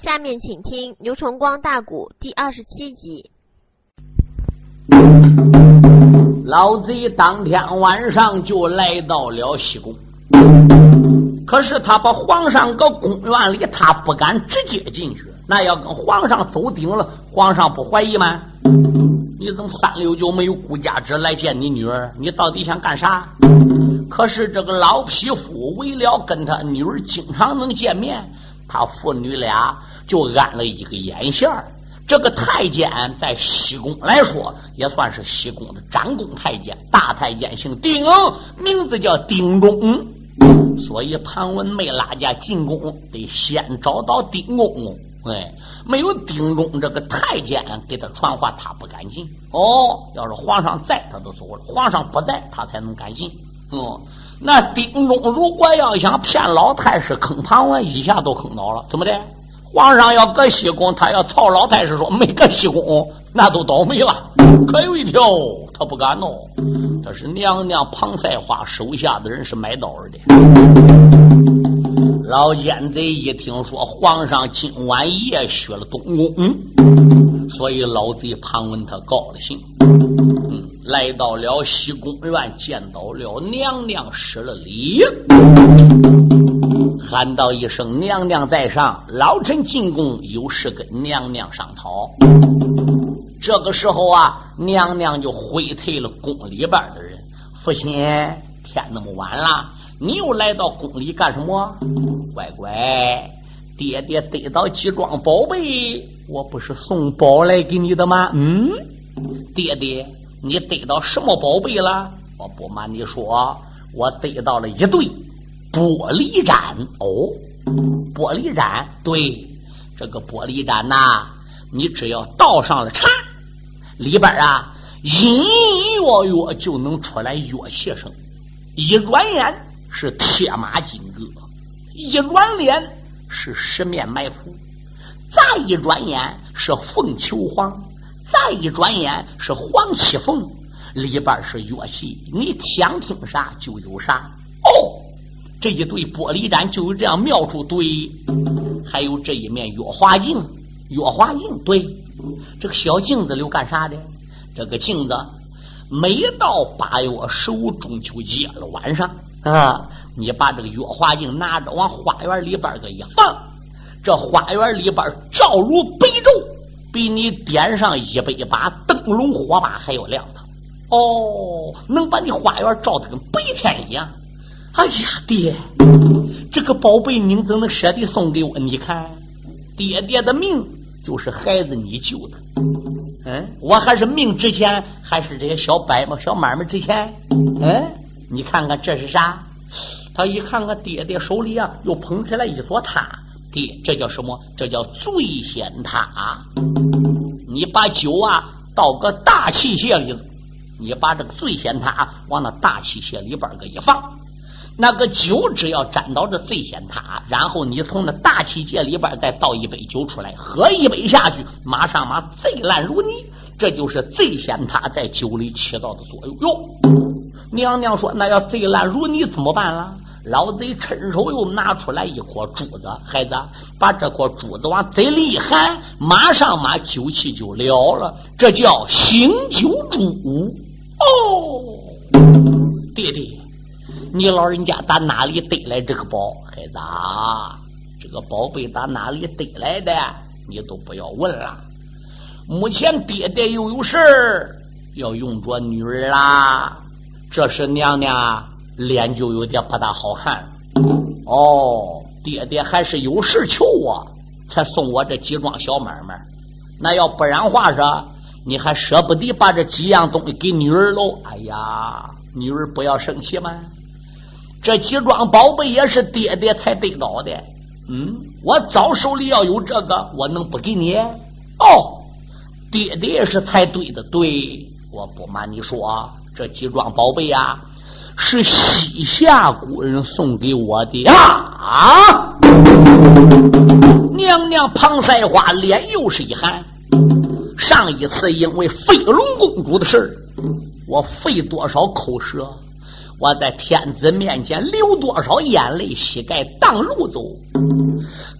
下面请听《牛崇光大鼓》第二十七集。老贼当天晚上就来到了西宫，可是他把皇上搁宫院里，他不敢直接进去。那要跟皇上走顶了，皇上不怀疑吗？你怎么三六九没有顾家之来见你女儿？你到底想干啥？可是这个老匹夫为了跟他女儿经常能见面，他父女俩。就安了一个眼线儿这个太监在西宫来说，也算是西宫的长宫太监。大太监姓丁，名字叫丁公。所以庞文没拉家进宫，得先找到丁公公。哎，没有丁公这个太监给他传话，他不敢进。哦，要是皇上在，他都走了；皇上不在，他才能敢进。嗯，那丁公如果要想骗老太师坑庞文，一下都坑倒了。怎么的？皇上要搁西宫，他要曹老太师说没搁西宫，那都倒霉了。可有一条，他不敢弄，他是娘娘庞赛花手下的人，是买刀的。老奸贼一听说皇上今晚夜许了东宫，所以老贼庞文他高了兴，来到了西宫院，见到了娘娘，施了礼。喊道一声：“娘娘在上，老臣进宫有事跟娘娘商讨。”这个时候啊，娘娘就挥退了宫里边的人。父亲，天那么晚了，你又来到宫里干什么？乖乖，爹爹得到几桩宝贝，我不是送宝来给你的吗？嗯，爹爹，你得到什么宝贝了？我不瞒你说，我得到了一对。玻璃盏哦，玻璃盏对，这个玻璃盏呐，你只要倒上了茶，里边啊隐隐约约就能出来乐器声。一转眼是铁马金戈，一转脸是十面埋伏，再一转眼是凤求凰，再一转眼是黄七凤，里边是乐器，你想听啥就有啥哦。这一对玻璃盏就有这样妙处，对，还有这一面月华镜，月华镜，对，这个小镜子留干啥的？这个镜子每到八月十五中秋节了晚上啊，你把这个月华镜拿着往花园里边个一放，这花园里边照如白昼，比你点上一百把灯笼火把还要亮堂。哦，能把你花园照的跟白天一样。哎呀，爹，这个宝贝您怎能舍得送给我？你看，爹爹的命就是孩子你救的，嗯，我还是命值钱，还是这些小白嘛小买卖值钱？嗯，你看看这是啥？他一看看爹爹手里啊，又捧起来一座塔，爹，这叫什么？这叫醉仙塔。你把酒啊倒个大器械里，你把这个醉仙塔往那大器械里边儿个一放。那个酒只要沾到这醉仙塔，然后你从那大器械里边再倒一杯酒出来，喝一杯下去，马上马醉烂如泥。这就是醉仙塔在酒里起到的作用哟。娘娘说：“那要醉烂如泥怎么办了？”老贼趁手又拿出来一颗珠子，孩子，把这颗珠子往嘴里一含，马上马酒气就了了。这叫醒酒珠哦，弟弟。你老人家打哪里得来这个宝，孩子啊？这个宝贝打哪里得来的？你都不要问了。目前爹爹又有事儿要用着女儿啦。这是娘娘脸就有点不大好看。哦，爹爹还是有事求我，才送我这几桩小买卖。那要不然话说，你还舍不得把这几样东西给女儿喽？哎呀，女儿不要生气嘛。这几桩宝贝也是爹爹才得到的，嗯，我早手里要有这个，我能不给你？哦，爹爹也是才对的，对，我不瞒你说，这几桩宝贝啊，是西夏古人送给我的啊！娘娘庞赛花脸又是一寒，上一次因为飞龙公主的事我费多少口舌。我在天子面前流多少眼泪，膝盖挡路走，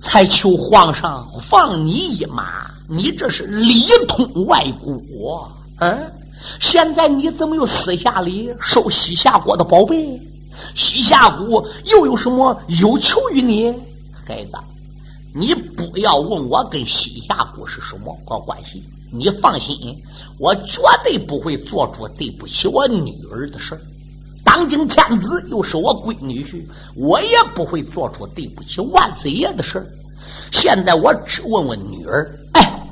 才求皇上放你一马。你这是里通外国，嗯？现在你怎么又私下里收西夏国的宝贝？西夏国又有什么有求于你，孩子？你不要问我跟西夏国是什么个关系。你放心，我绝对不会做出对不起我女儿的事当今天子又是我闺女婿，我也不会做出对不起万岁爷的事现在我只问问女儿，哎，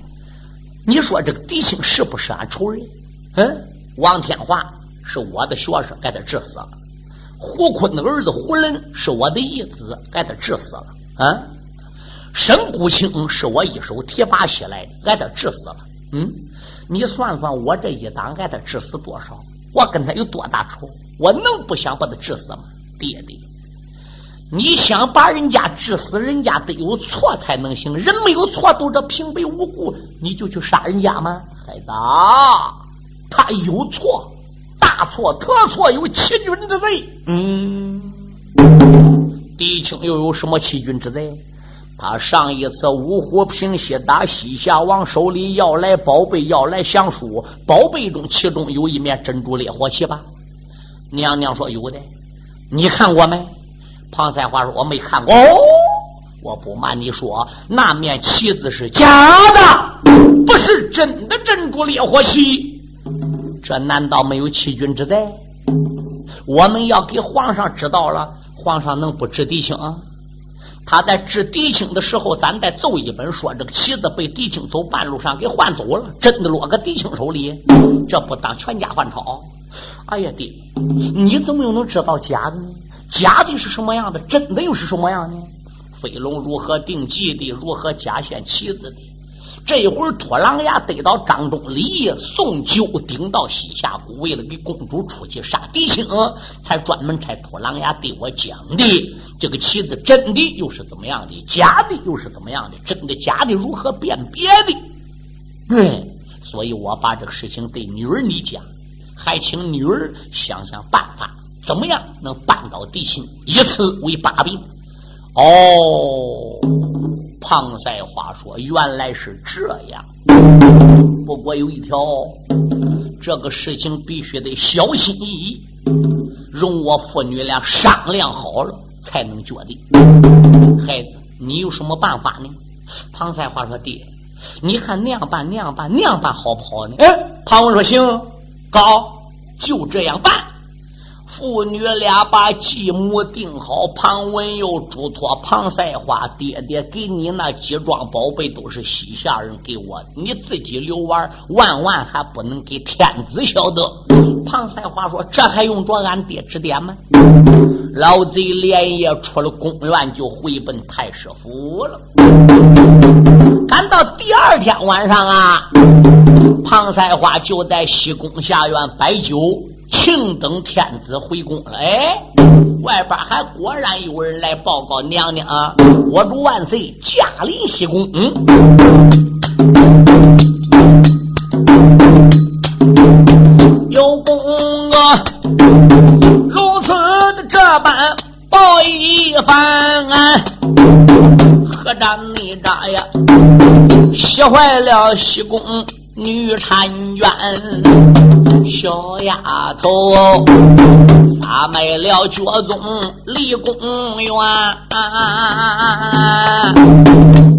你说这个狄青是不是俺仇人？嗯，王天华是我的学生，给他治死了。胡坤的儿子胡伦是我的义子，给他治死了。啊，沈谷清是我一手提拔起来的，给他治死了。嗯，你算算我这一党给他治死多少？我跟他有多大仇？我能不想把他治死吗？爹爹，你想把人家治死，人家得有错才能行。人没有错，都这平白无故，你就去杀人家吗？孩子。他有错，大错特错，有欺君之罪。嗯，狄青又有什么欺君之罪？他上一次五虎平西打西夏王手里要来宝贝，要来降书，宝贝中其中有一面珍珠烈火旗吧？娘娘说有的，你看过没？庞三华说我没看过。哦，我不瞒你说，那面旗子是假的，不是真的珍珠烈火旗。这难道没有欺君之罪？我们要给皇上知道了，皇上能不治狄青？他在治狄青的时候，咱再奏一本，说这个旗子被狄青走半路上给换走了，真的落个狄青手里，这不当全家换钞？哎呀，爹，你怎么又能知道假的呢？假的是什么样的？真的又是什么样呢？飞龙如何定计的？如何假献旗子的？这一会儿，托狼牙得到张忠礼，送酒顶到西夏谷，为了给公主出去杀狄青，才专门差托狼牙对我讲的。这个棋子真的又是怎么样的？假的又是怎么样的？真的假的如何辨别的？嗯，所以我把这个事情对女儿你讲，还请女儿想想办法，怎么样能扳倒狄青，以此为把柄。哦。庞赛话说：“原来是这样，不过有一条，这个事情必须得小心翼翼，容我父女俩商量好了才能决定。孩子，你有什么办法呢？”庞赛话说：“爹，你看那样办，那样办，那样办好不好呢？”哎，庞文说：“行，高，就这样办。”父女俩把继母定好，庞文又嘱托庞赛花：“爹爹给你那几桩宝贝都是西夏人给我的，你自己留玩，万万还不能给天子晓得。”庞赛花说：“这还用着俺爹指点吗？”老贼连夜出了宫院，就回奔太师府了。赶到第二天晚上啊，庞赛花就在西宫下院摆酒。庆等天子回宫了，哎，外边还果然有人来报告娘娘啊！我主万岁驾临西宫，嗯，有功啊，如此的这般报一番，啊何战你扎呀？吓坏了西宫。女婵娟，小丫头，撒卖了脚宗离宫院，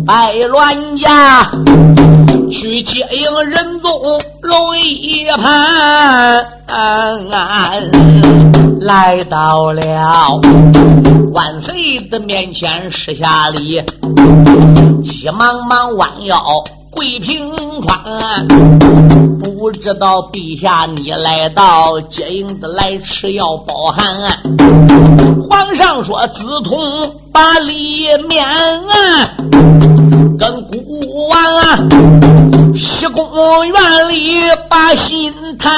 白銮家去接应仁宗龙一盘，来到了万岁的面前施下礼，急忙忙弯腰。桂平川，不知道陛下你来到接应的来迟要包涵。皇上说子通把里面啊，跟孤王啊，西宫院里把心谈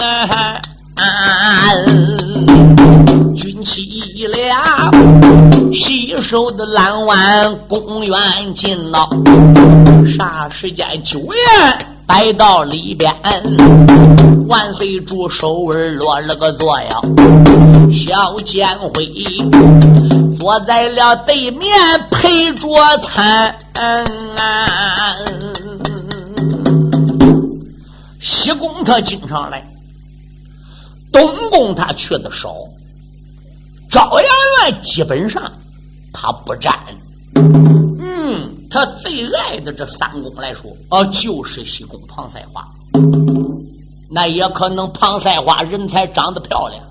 啊。军旗俩洗手的蓝湾公园进了啥时间？酒宴摆到里边。万岁主手儿落了个座呀，小监辉坐在了对面陪着餐。西宫他经常来，东宫他去的少。朝阳院基本上他不沾。嗯，他最爱的这三公来说，哦，就是西宫庞赛花。那也可能庞赛花人才长得漂亮，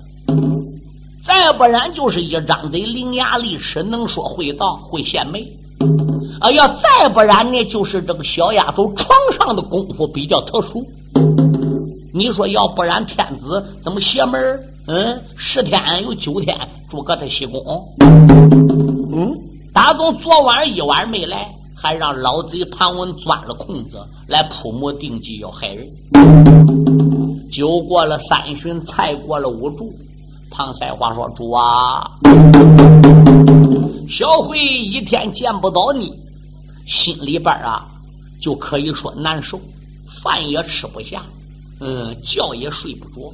再不然就是一张嘴伶牙俐齿，能说会道会献媚。啊，要再不然呢，就是这个小丫头床上的功夫比较特殊。你说要不然天子怎么邪门嗯，十天有九天住搁这西宫。嗯，大总昨晚一晚没来，还让老贼庞文钻了空子来铺谋定计要害人。酒过了三巡，菜过了五盅。庞赛华说：“主啊，小慧一天见不到你，心里边啊就可以说难受，饭也吃不下，嗯，觉也睡不着。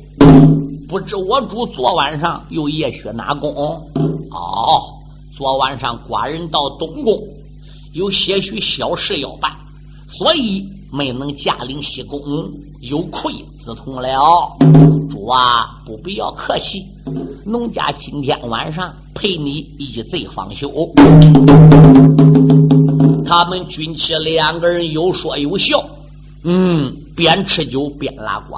不知我主昨晚上又夜血哪宫？哦，昨晚上寡人到东宫，有些许小事要办，所以没能驾临西宫，有愧。”自从了，主啊，不必要客气。农家今天晚上陪你一醉方休。他们军旗两个人有说有笑，嗯，边吃酒边拉呱，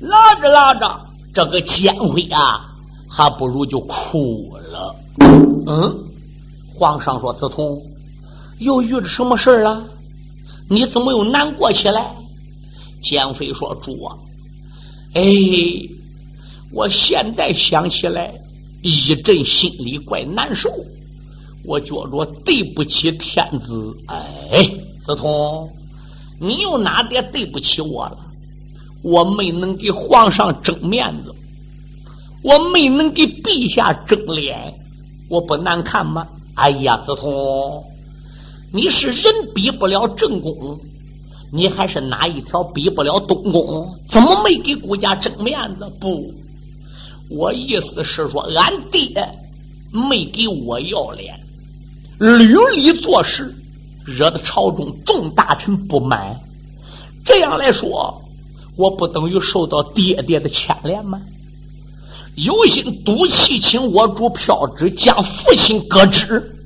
拉着拉着，这个奸妃啊，还不如就哭了。嗯，皇上说：“子通，又遇着什么事了？你怎么又难过起来？”奸妃说：“主啊，哎，我现在想起来，一阵心里怪难受。我觉着对不起天子。哎，子通，你又哪点对不起我了？我没能给皇上争面子，我没能给陛下争脸，我不难看吗？哎呀，子通，你是人比不了正宫。”你还是哪一条比不了东宫？怎么没给顾家争面子？不，我意思是说，俺爹没给我要脸，屡屡做事，惹得朝中众大臣不满。这样来说，我不等于受到爹爹的牵连吗？有心赌气，请我主票旨，将父亲革职，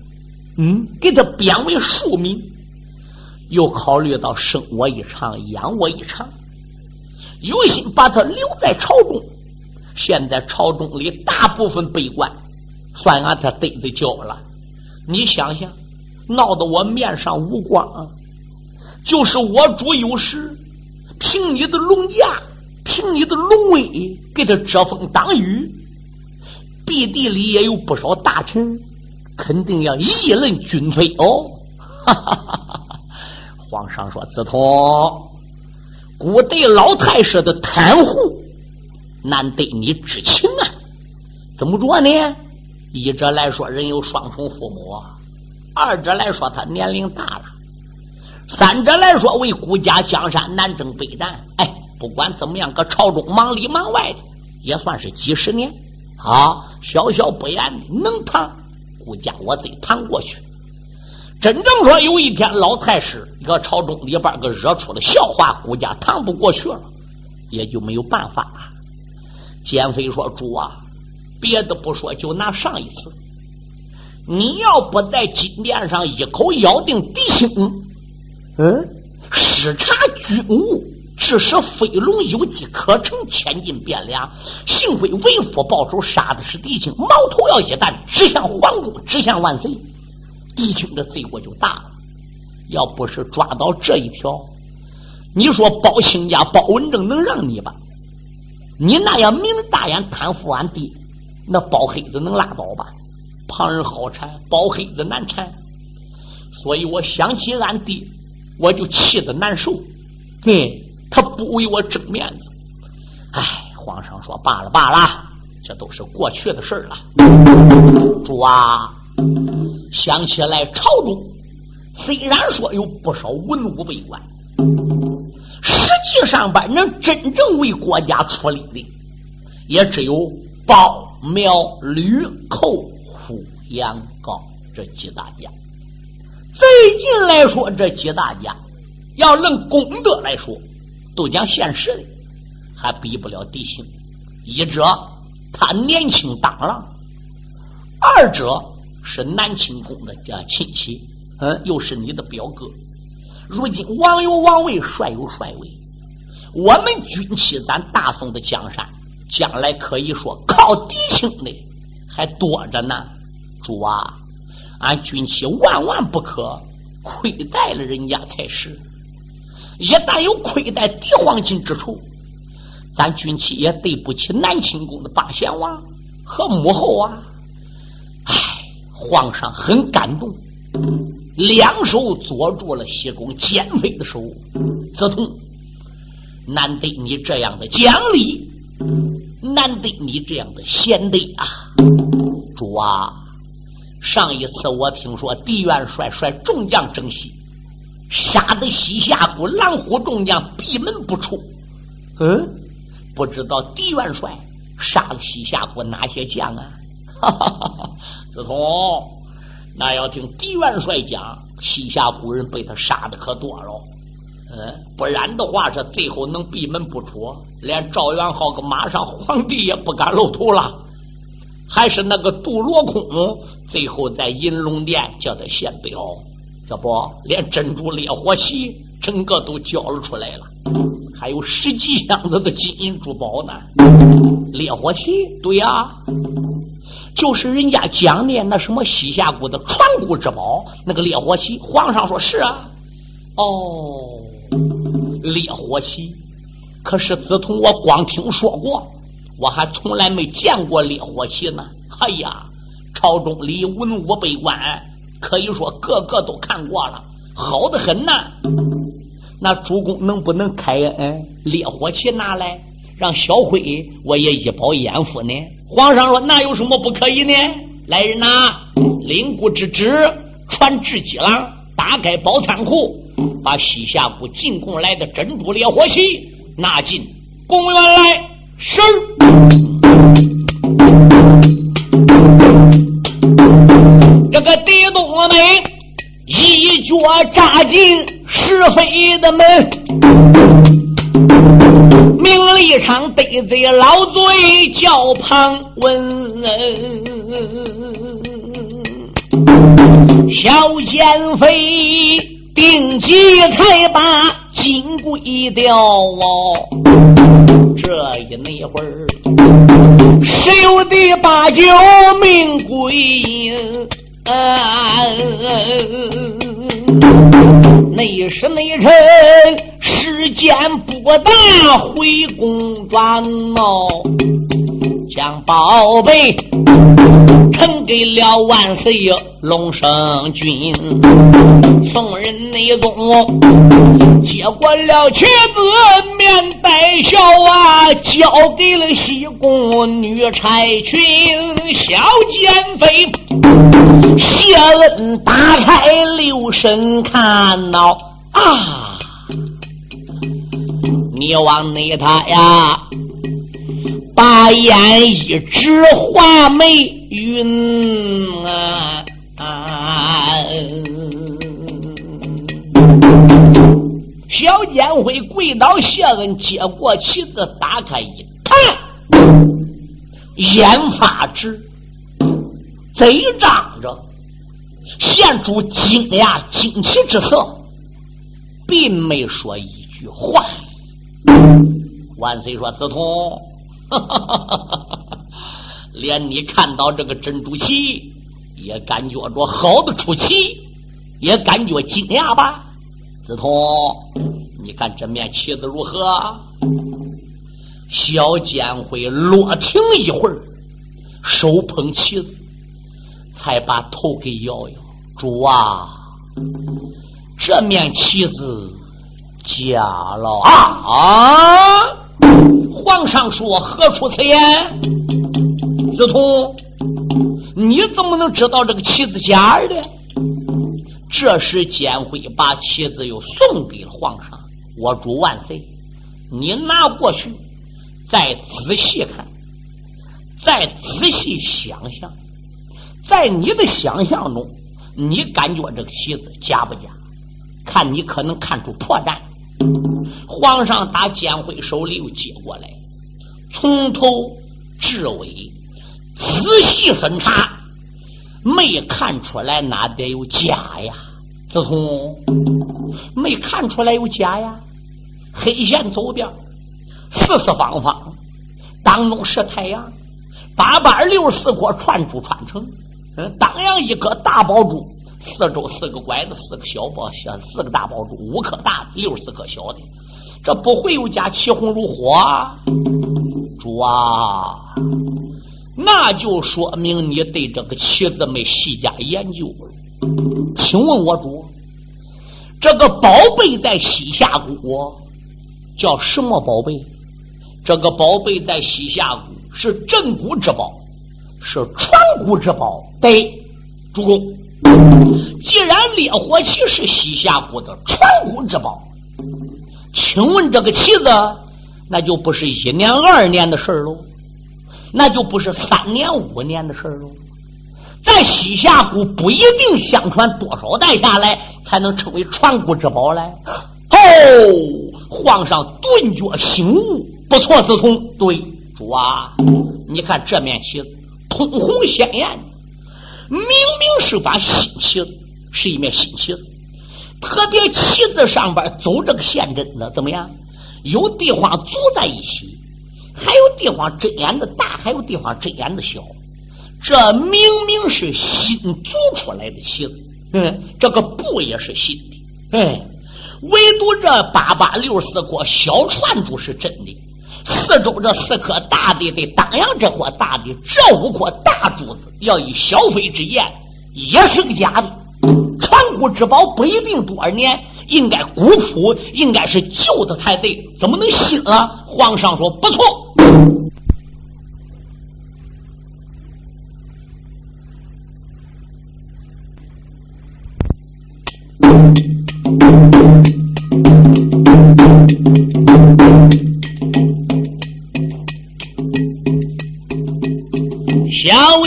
嗯，给他贬为庶民。又考虑到生我一场，养我一场，有心把他留在朝中。现在朝中里大部分悲观，算俺他得的交了。你想想，闹得我面上无光啊。就是我主有时，凭你的龙驾，凭你的龙威，给他遮风挡雨。必地里也有不少大臣，肯定要议论军费哦。哈哈哈哈哈皇上说：“子通，古代老太师的袒护，难得你知情啊？怎么着呢？一者来说，人有双重父母；二者来说，他年龄大了；三者来说，为顾家江山南征北战。哎，不管怎么样，搁朝中忙里忙外的，也算是几十年。啊，小小不言的，能谈顾家，我得趟过去。”真正说有一天老太师搁朝中里边个惹出了笑话，顾家趟不过去了，也就没有办法了。奸妃说：“主啊，别的不说，就拿上一次，你要不在金殿上一口咬定狄青，嗯，视察军务，致使飞龙有机可乘，千斤变两，幸亏为父报仇，杀的是狄青，矛头要一旦，指向皇宫，指向万岁。”狄青的罪过就大了，要不是抓到这一条，你说包兴家、包文正能让你吧？你那样明大眼贪腐俺爹，那包黑子能拉倒吧？旁人好缠，包黑子难缠，所以我想起俺爹，我就气得难受。哼，他不为我争面子。哎，皇上说罢了罢了，这都是过去的事了。主啊！想起来，朝中虽然说有不少文武百官，实际上边能真正为国家出力的，也只有鲍、苗、吕、寇、虎、杨、高这几大家。最近来说，这几大家要论功德来说，都讲现实的，还比不了弟兄。一者他年轻当郎，二者是南清宫的家亲戚，嗯，又是你的表哥。如今王有王位，帅有帅位，我们军旗咱大宋的江山，将来可以说靠嫡亲的还多着呢。主啊，俺军旗万万不可亏待了人家才是。一旦有亏待帝皇亲之处，咱军旗也对不起南清宫的八贤王和母后啊！唉，皇上很感动。两手捉住了西宫奸妃的手，子通，难得你这样的讲理，难得你这样的贤德啊！主啊，上一次我听说狄元帅率众将征西，杀得西夏国狼虎众将闭门不出。嗯，不知道狄元帅杀了西夏国哪些将啊？哈哈哈哈子通。那要听狄元帅讲，西夏古人被他杀的可多了，嗯，不然的话，是最后能闭门不出，连赵元昊个马上皇帝也不敢露头了。还是那个杜罗空，最后在银龙殿叫他献表，这不连珍珠烈火旗整个都交了出来了，还有十几箱子的金银珠宝呢。烈火旗，对呀。就是人家讲的那什么西夏国的传国之宝，那个烈火旗。皇上说是啊，哦，烈火旗。可是自从我光听说过，我还从来没见过烈火旗呢。哎呀，朝中里文武百官可以说个个都看过了，好的很呐。那主公能不能开恩烈火旗拿来，让小辉我也一饱眼福呢？皇上说：“那有什么不可以呢？来人呐，领姑之旨，传至济郎，打开宝仓库，把西夏国进贡来的珍珠烈火旗拿进公园来。”是。这个狄冬梅一脚扎进是非的门。名利场得罪老嘴叫庞文，小奸妃定计才把金龟掉哦，这一那会儿，十的八九命归啊。内侍内臣时间不大，回宫转哦，将宝贝呈给了万岁龙生君。宋人内宗接过了妻子，面带笑啊，交给了西宫女差群小奸妃。谢恩打开留神看到啊，你往那他呀，把眼一直画眉云啊，小监会跪倒谢恩，接过旗子，打开一看，眼发直。贼张着，现出惊讶惊奇之色，并没说一句话。万岁说：“子通，连你看到这个珍珠旗，也感觉着好的出奇，也感觉惊讶吧？子通，你看这面旗子如何？”小监会落停一会儿，手捧旗子。才把头给摇摇，主啊，这面旗子假了啊！啊！皇上说何出此言？子通，你怎么能知道这个棋子假的？这时简会把棋子又送给了皇上。我主万岁，你拿过去，再仔细看，再仔细想想，在你的想象中，你感觉这个棋子假不假？看你可能看出破绽。皇上打监会手里又接过来，从头至尾仔细审查，没看出来哪点有假呀？子通没看出来有假呀？黑线走遍，四四方方，当中是太阳，八百六十四颗串珠串成，嗯，当阳一颗大宝珠，四周四个拐子，四个小宝，小四个大宝珠，五颗大的，六十四颗小的，这不会有家，起红如火，主啊，那就说明你对这个棋子没细加研究了。请问我主，这个宝贝在西夏国叫什么宝贝？这个宝贝在西夏国是镇国之宝，是传国之宝。对，主公，既然烈火旗是西夏国的传国之宝，请问这个旗子，那就不是一年二年的事喽，那就不是三年五年的事喽。在西夏国不一定相传多少代下来才能成为传国之宝嘞。哦，皇上顿觉醒悟，不错，子通，对，主啊，你看这面旗子通红鲜艳，明明是把新旗子，是一面新旗子，特别旗子上边走这个线针子，怎么样？有地方组在一起，还有地方针眼子大，还有地方针眼子小。这明明是新组出来的旗子，嗯，这个布也是新的，哎，唯独这八八六四国小串珠是真的，四周这四颗大的的当阳这颗大的，这五颗大珠子，要以小飞之言，也是个假的。传国之宝不一定多少年，应该古朴，应该是旧的才对，怎么能新了？皇上说不错。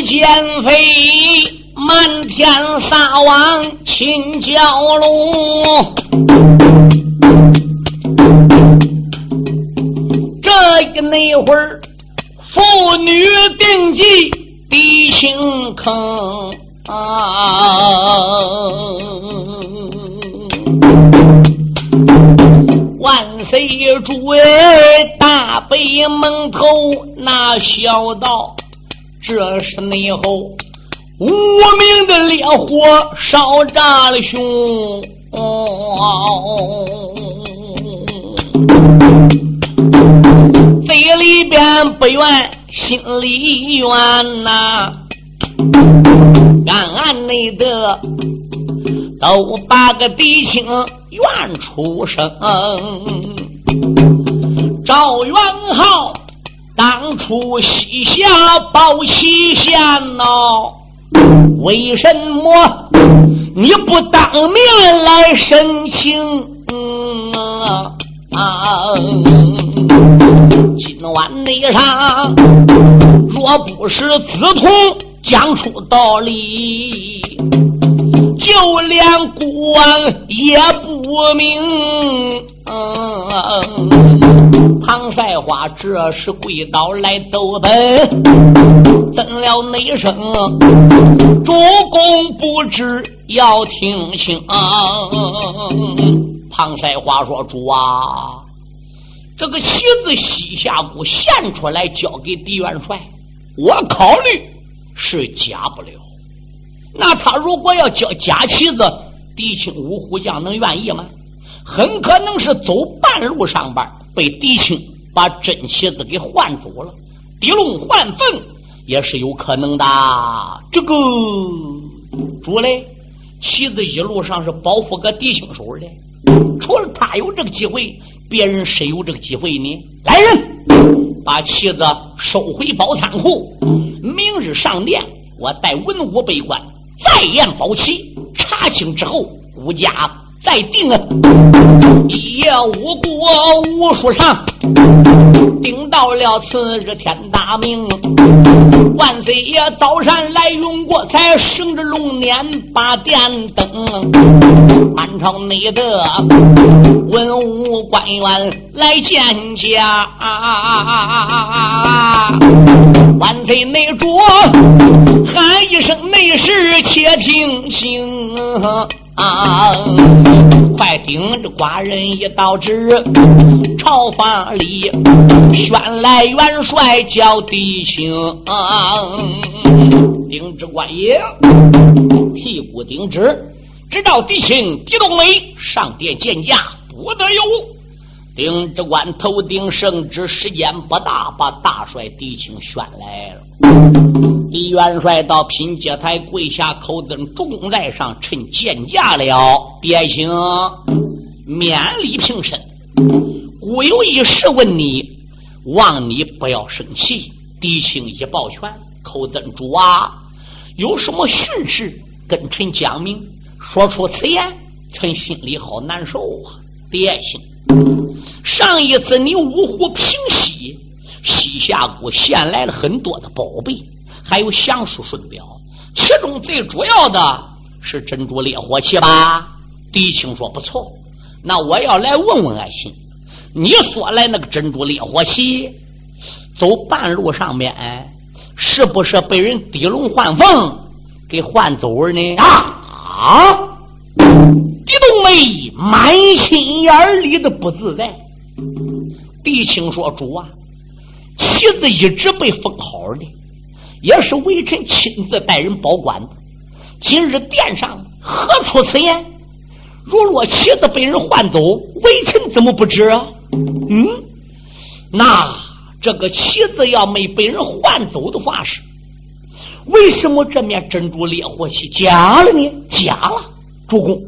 奸妃满天撒网亲蛟龙，这一那会儿妇女定计地心坑啊。万岁主哎，大北门头那小道，这是内后无名的烈火烧炸了胸，嘴里边不怨，心里怨呐，暗暗内的。都把个弟兄怨出声。赵元浩当初西夏报西县喏，为什么你不当面来申请？嗯啊，今晚内上若不是子通讲出道理。就连国王也不明。嗯庞赛花这时跪倒来奏本，怎了内声？主公不知要听清。庞赛花说：“主啊，这个旗子西夏国献出来交给狄元帅，我考虑是假不了。”那他如果要交假旗子，狄青五虎将能愿意吗？很可能是走半路上班，被狄青把真旗子给换走了，狄龙换凤也是有可能的。这个主嘞，旗子一路上是保护个狄青手的，除了他有这个机会，别人谁有这个机会呢？来人，把旗子收回宝仓库，明日上殿，我带文武百官。再验宝旗，查清之后，孤家再定啊！一夜无过无数场，顶到了次日天大明。万岁爷早上来用过，才升着龙年把殿灯。满朝内的文武官员来见驾，万岁内主喊一声内侍，且听清。啊！快顶着寡人一道旨，朝房里宣来元帅叫弟兄。顶旨官爷，替孤顶旨，知道弟兄狄冬梅上殿见驾，不得有误。顶旨官头顶圣旨，时间不大，把大帅狄青宣来了。李元帅到品阶台跪下，口尊重在上，趁见驾了，爹亲免礼平身。孤有一事问你，望你不要生气。狄青一抱拳，口尊主啊，有什么训示跟臣讲明。说出此言，臣心里好难受啊，爹亲。上一次你五湖平西，西夏国献来了很多的宝贝。还有降书顺表，其中最主要的是珍珠烈火器吧？狄青说不错，那我要来问问爱卿，你说来那个珍珠烈火器，走半路上面是不是被人滴龙换凤给换走了呢？啊！狄冬梅满心眼里的不自在。狄青说：“主啊，旗子一直被封好的。”也是微臣亲自带人保管的。今日殿上何出此言？如若旗子被人换走，微臣怎么不知啊？嗯，那这个旗子要没被人换走的话是，为什么这面珍珠烈火旗假了呢？假了，主公，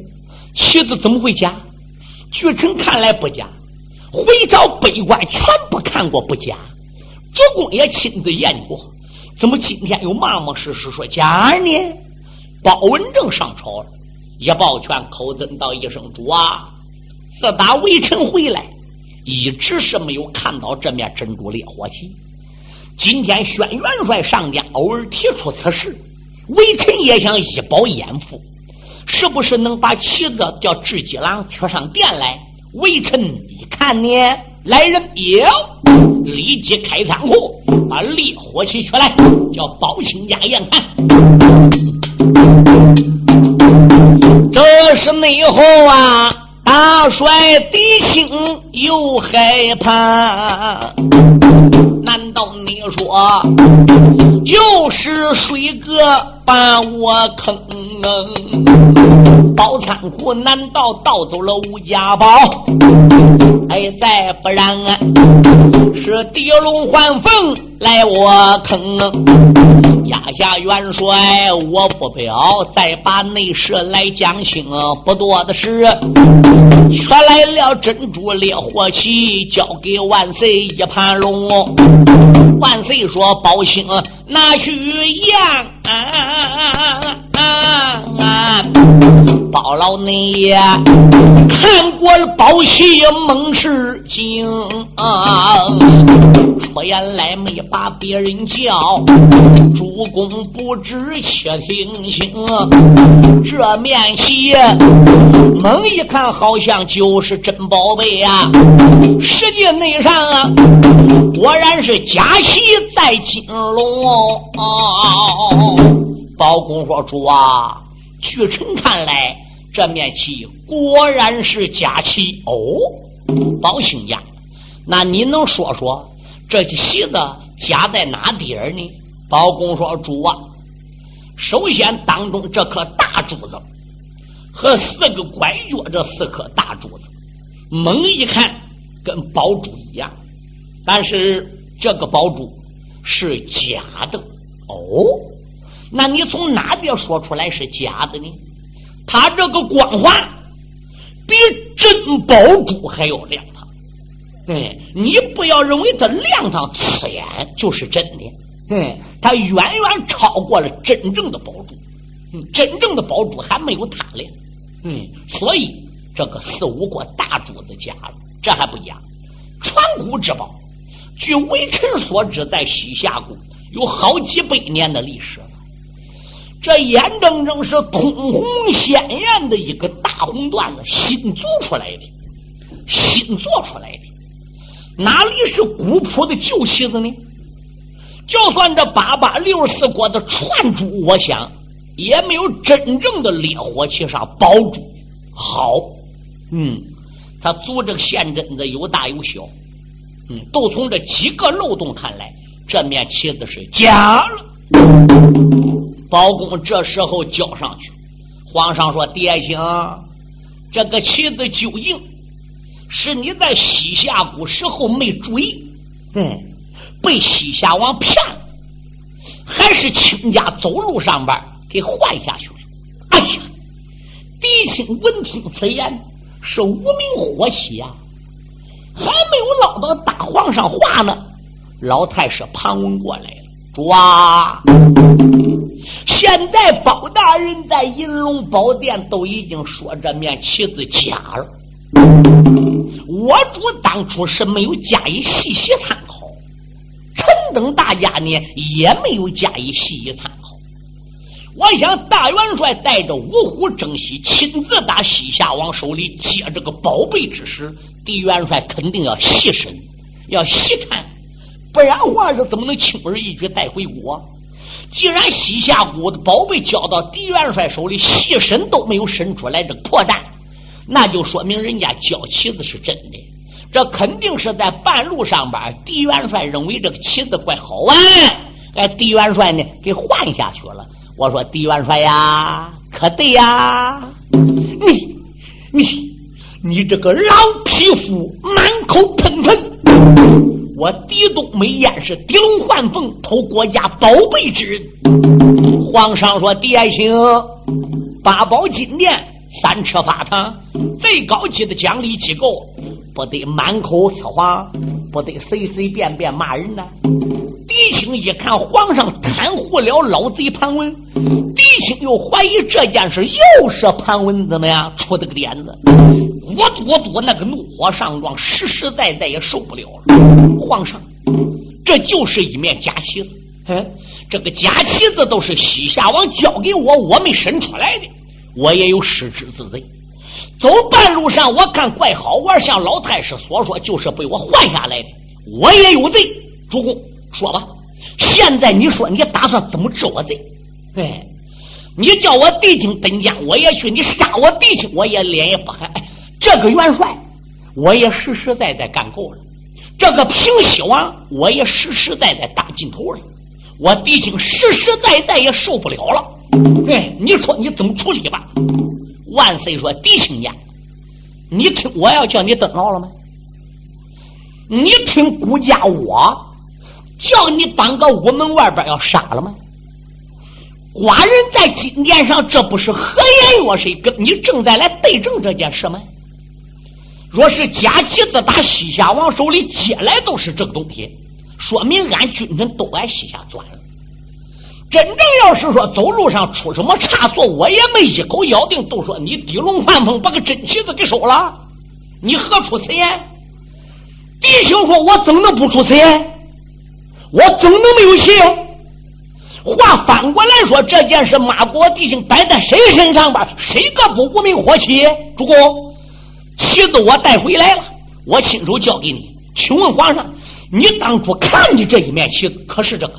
旗子怎么会假？据臣看来不假，回朝北官全部看过不假，主公也亲自验过。怎么今天又冒冒失失说假呢？包文正上朝了，一抱拳，口尊道一声：“主啊，自打微臣回来，一直是没有看到这面珍珠烈火旗。今天宣元帅上殿，偶尔提出此事，微臣也想一饱眼福，是不是能把旗子叫智吉郎取上殿来？微臣一看呢，来人有。”立即开仓库，把烈火旗取来，叫包青家验看。这是内后啊，大帅的心又害怕。难道你说又是水哥把我坑？包仓库难道盗走了吴家宝？哎，再不然啊，是地龙换凤来我坑。压下元帅我不表，再把内事来讲清。不多的是，却来了珍珠烈火旗，交给万岁一盘龙。万岁说：“包兴拿去验。”包老内爷看过了宝器猛士经，出言来没把别人叫，主公不知且听清，这面旗猛一看好像就是真宝贝啊，实际内上啊果然是假旗在金龙哦。包公说：“主啊。”据臣看来，这面旗果然是假旗哦，包兴家，那你能说说这些旗子假在哪地儿呢？包公说：“主啊，首先当中这颗大珠子和四个拐角这四颗大珠子，猛一看跟宝珠一样，但是这个宝珠是假的哦。”那你从哪边说出来是假的呢？他这个光环比真宝珠还要亮堂。对你不要认为它亮堂刺眼就是真的，嗯，它远远超过了真正的宝珠。嗯，真正的宝珠还没有它亮。嗯，所以这个四五个大珠子假了。这还不假，传国之宝。据微臣所知，在西夏国有好几百年的历史了。这眼睁睁是通红鲜艳的一个大红缎子新做出来的，新做出来的，哪里是古朴的旧旗子呢？就算这八八六十四国的串珠，我想也没有真正的烈火旗上宝珠好。嗯，他做这个线针子有大有小。嗯，都从这几个漏洞看来，这面旗子是假了。包公这时候交上去，皇上说：“爹亲，这个旗子究竟是你在西夏国时候没注意，嗯，被西夏王骗了，还是亲家走路上边给换下去了？”哎呀，嫡亲闻听此言，是无名火起啊！还没有唠到大皇上话呢，老太师盘问过来了。主啊，现在包大人在银龙宝殿都已经说这面旗子假了。我主当初是没有加以细细参考，陈登大家呢也没有加以细细参考。我想大元帅带着五虎征西，亲自打西夏王手里接这个宝贝之时。狄元帅肯定要细审，要细看，不然话是怎么能轻而易举带回国？既然西夏国的宝贝交到狄元帅手里，细审都没有审出来这破绽，那就说明人家交旗子是真的。这肯定是在半路上边，狄元帅认为这个旗子怪好玩，哎，狄元帅呢给换下去了。我说狄元帅呀，可对呀，你你。你这个老匹夫，满口喷粪！我狄冬梅燕是顶换凤偷国家宝贝之人。皇上说：“狄爱卿，八宝金殿三尺法堂，最高级的奖励机构，不得满口此话，不得随随便便骂人呐。”狄青一看皇上袒护了老贼潘文，狄青又怀疑这件事又是潘文怎么样出的个点子。我多多那个怒火上撞，实实在在也受不了了。皇上，这就是一面假旗子。嗯，这个假旗子都是西夏王交给我，我没审出来的，我也有失职之罪。走半路上，我看怪好玩，像老太师所说，就是被我换下来的，我也有罪。主公，说吧，现在你说你打算怎么治我罪？哎，你叫我弟兄登江，我也去；你杀我弟兄，我也脸也不黑。哎。这个元帅，我也实实在在干够了；这个平西王，我也实实在在打尽头了。我弟兄实实在在也受不了了。哎，你说你怎么处理吧？万岁说：“弟兄家，你听我要叫你登牢了吗？你听顾家我叫你当个屋门外边要杀了吗？寡人在金殿上，这不是和颜悦色跟你正在来对证这件事吗？”若是假旗子打西夏王手里接来都是这个东西，说明俺军臣都挨西夏钻了。真正要是说走路上出什么差错，我也没一口咬定，都说你地龙换凤把个真旗子给收了，你何出此言？弟兄说，我怎么能不出此言？我怎能没有戏？话反过来说，这件事马国弟兄摆在谁身上吧？谁个不无名火起？主公。旗子我带回来了，我亲手交给你。请问皇上，你当初看的这一面旗子可是这个？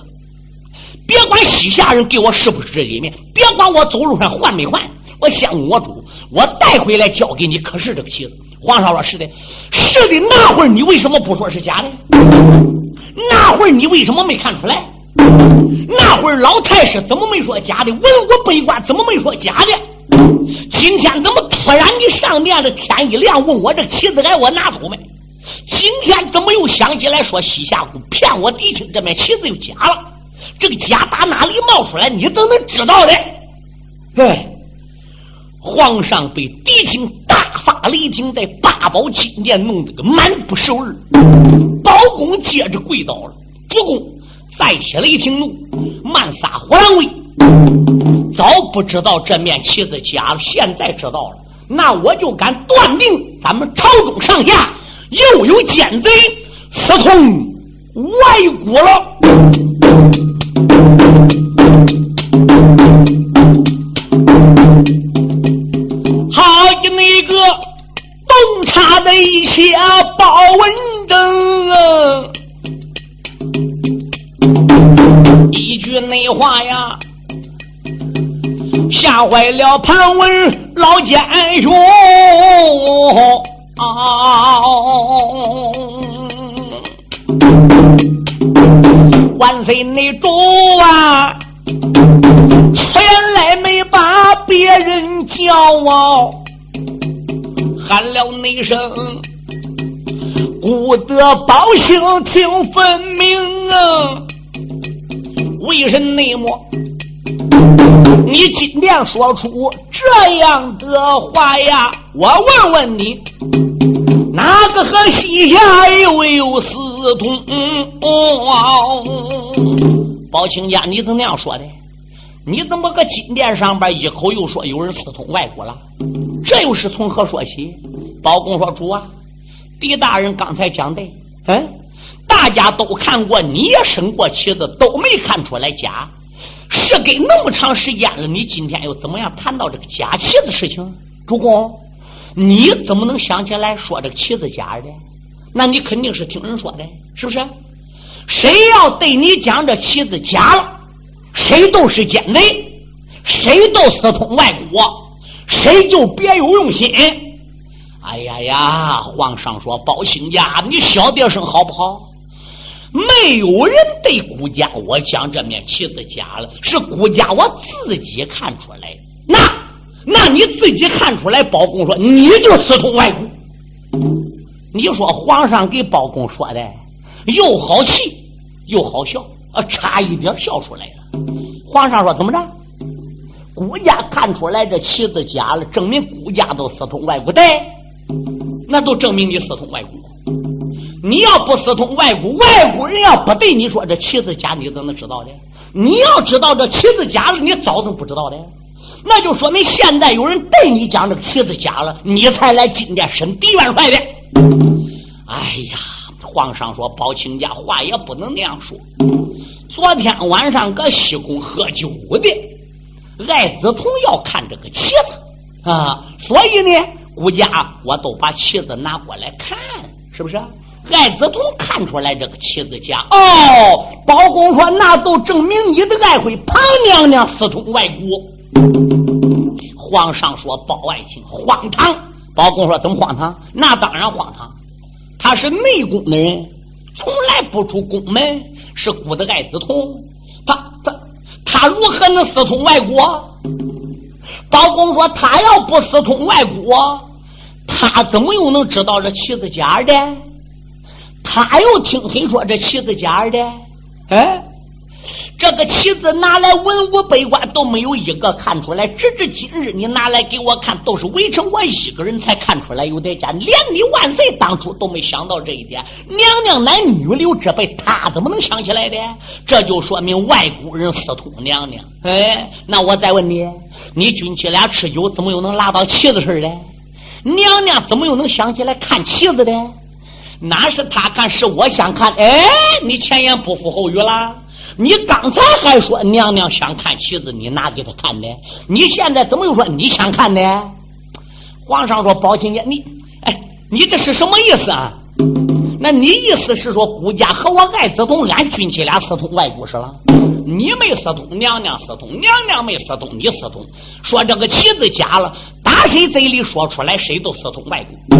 别管西夏人给我是不是这一面，别管我走路上换没换，我先问我主，我带回来交给你可是这个旗子？皇上说是的，是的。那会儿你为什么不说是假的？那会儿你为什么没看出来？那会儿老太师怎么没说假的？文武百官怎么没说假的？今天怎么突然你上殿了？天一亮，问我这旗子该我拿走没？今天怎么又想起来说西夏国骗我弟兄这面旗子又假了？这个假打哪里冒出来？你怎能知道的？哎，皇上被弟兄把雷霆，在八宝金殿弄得个满不收日。包公接着跪倒了，主公再起雷霆怒，慢撒火狼威。早不知道这面旗子假了，现在知道了。那我就敢断定，咱们朝中上下又有奸贼私通外国了。下报文正啊，一句内话呀。吓坏了潘文老奸雄啊！万岁内主啊，前来没把别人叫啊，喊了那声，不得宝姓听分明啊！为什么？你今天说出这样的话呀？我问问你，哪个和西夏又有私通？包青家，你怎么那样说的？你怎么搁金殿上边一口又说有人私通外国了？这又是从何说起？包公说：“主啊，狄大人刚才讲的，嗯，大家都看过，你也审过妻子，都没看出来假。”是给那么长时间了，你今天又怎么样谈到这个假旗子事情？主公，你怎么能想起来说这个旗子假的？那你肯定是听人说的，是不是？谁要对你讲这旗子假了，谁都是奸贼，谁都私通外国，谁就别有用心。哎呀呀！皇上说：“包青家，你小点声好不好？”没有人对顾家我讲这面旗子假了，是顾家我自己看出来。那，那你自己看出来？包公说你就私通外公。你说皇上给包公说的又好气又好笑啊，差一点笑出来了。皇上说怎么着？顾家看出来这旗子假了，证明顾家都私通外国对？那都证明你私通外国。你要不私通外国，外国人要不对你说这旗子假，你怎么知道的？你要知道这旗子假了，你早都不知道的。那就说明现在有人对你讲这个旗子假了，你才来金殿审狄元帅的。哎呀，皇上说包青家话也不能那样说。昨天晚上搁西宫喝酒的艾子彤要看这个旗子啊，所以呢，顾家我都把棋子拿过来看，是不是？艾子彤看出来这个妻子假哦，包公说那都证明你的爱妃庞娘娘私通外国。皇上说包爱卿荒唐。包公说怎么荒唐？那当然荒唐。他是内宫的人，从来不出宫门，是孤的艾子彤。他他他如何能私通外国？包公说他要不私通外国，他怎么又能知道这妻子假的？他又听谁说这旗子假的？哎，这个旗子拿来文武百官都没有一个看出来。直至今日，你拿来给我看，都是围城我一个人才看出来有点假。连你万岁当初都没想到这一点。娘娘乃女流之辈，他怎么能想起来的？这就说明外国人私通娘娘。哎，那我再问你，你军妻俩吃酒，怎么又能拉到旗子事的？娘娘怎么又能想起来看旗子的？哪是他看，是我想看。哎，你前言不符后语了。你刚才还说娘娘想看旗子，你拿给他看的。你现在怎么又说你想看呢？皇上说：“包青天，你哎，你这是什么意思啊？那你意思是说，顾家和我爱子同俺军妻俩私通外国是了？你没私通，娘娘私通，娘娘没私通，你私通。说这个旗子假了，打谁嘴里说出来，谁都私通外国。”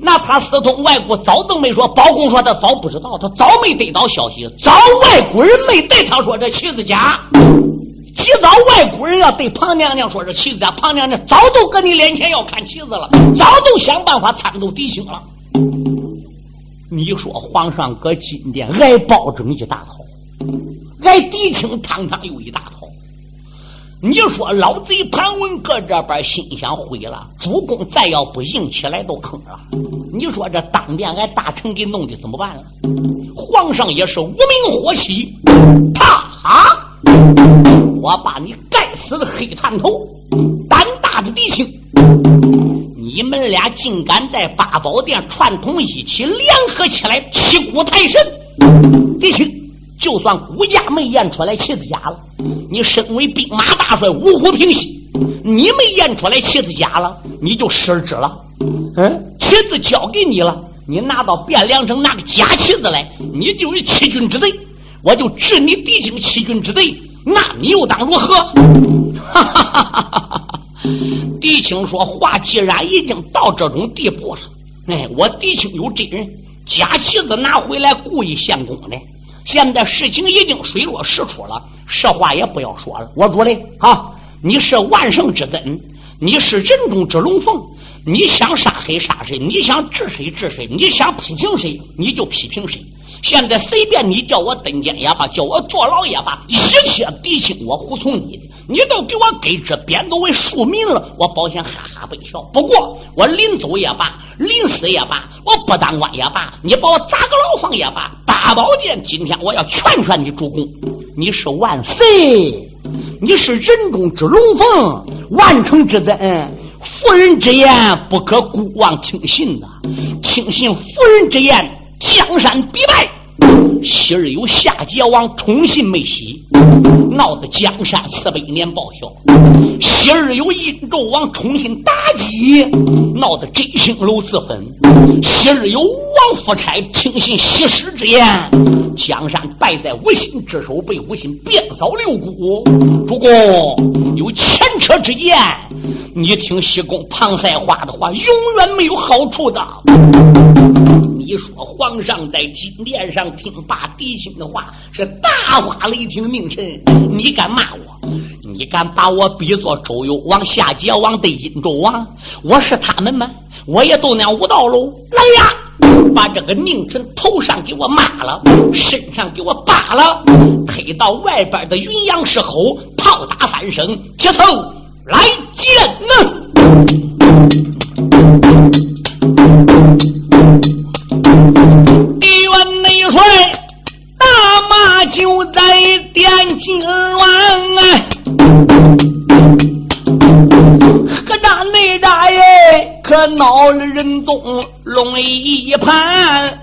那他私通外国，早都没说。包公说他早不知道，他早没得到消息。早外国人没对他说这旗子假，提早外国人要对庞娘娘说这旗子假，庞娘娘早都搁你脸前要看旗子了，早都想办法参透敌情了。你说皇上搁金殿挨包拯一大套，挨狄青堂堂又一大套。你说老贼庞文搁这边心想毁了，主公再要不硬起来都坑了。你说这当殿俺大臣给弄的怎么办了？皇上也是无名火起，他哈！我把你该死的黑探头，胆大的狄青，你们俩竟敢在八宝殿串通一起，联合起来欺骨太神！弟兄，就算骨架没验出来妻子假了，你身为兵马大帅，五虎平西，你没验出来妻子假了，你就失职了。嗯，妻子交给你了，你拿到汴梁城拿个假妻子来，你就是欺君之罪，我就治你弟兄欺君之罪，那你又当如何？哈哈哈哈哈哈！狄青说话，既然已经到这种地步了，哎，我狄青有真人，假妻子拿回来故意献功的。现在事情已经水落石出了，实话也不要说了。我主嘞，啊，你是万圣之尊，你是人中之龙凤。你想杀谁杀谁，你想治谁治谁，你想批评谁你就批评谁。现在随便你叫我登监也罢，叫我坐牢也罢，一切敌情我服从你的，你都给我给这贬走为庶民了，我保险哈哈不笑。不过我临走也罢，临死也罢，我不当官也罢，你把我砸个牢房也罢，八宝殿今天我要劝劝你主公，你是万岁，你是人中之龙凤，万乘之尊。妇人之言不可孤妄听信呐，听信妇人之言，江山必败。昔日有夏桀王宠信没喜，闹得江山四百年报效；昔日有殷纣王宠信妲己，闹得真星楼自焚；昔日有王夫差听信西施之言，江山败在无心之手，被无心变扫六谷。主公有前车之鉴，你听西宫庞赛话的话，永远没有好处的。你说皇上在金殿上听罢狄青的话，是大发雷霆，命臣，你敢骂我？你敢把我比作周幽王、夏桀王对殷纣王？我是他们吗？我也都那无道喽！来呀，把这个佞臣头上给我骂了，身上给我扒了，推到外边的云阳石吼，炮打三声，铁头来见呢！闹了人动龙一盘，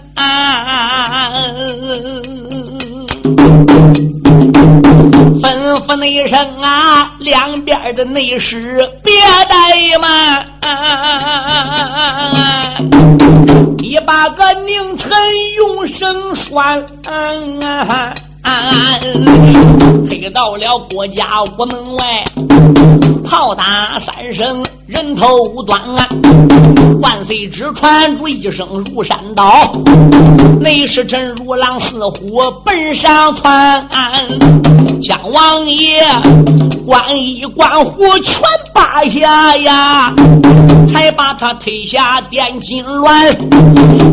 吩咐内声啊，两边的内侍别怠慢，你把个宁臣用绳拴。推到了国家屋门外，炮打三声，人头无端啊。万岁只传出一声如山倒，内侍臣如狼似虎奔上窜。将王爷官衣官虎全扒下呀，才把他推下殿金銮，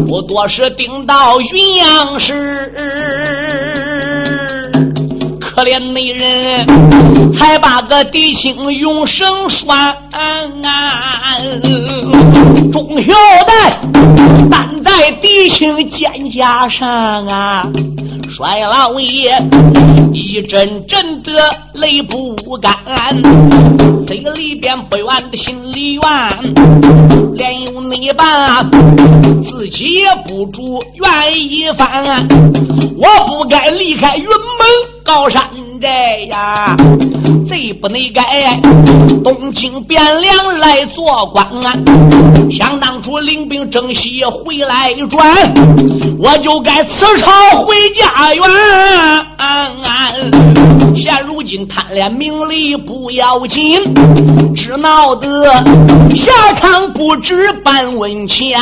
不多时顶到云阳市。可怜那人，才把个弟兄用绳拴，忠孝带担在弟兄肩胛上啊！帅老爷一阵阵的泪不干，这个里边不愿的心里怨，连有你把自己也不住愿意翻，我不该离开云门。高山寨呀，贼不能改东京汴梁来做官啊！想当初领兵征西回来转，我就该辞朝回家园。现如今贪恋名利不要紧，只闹得下场不知半文钱。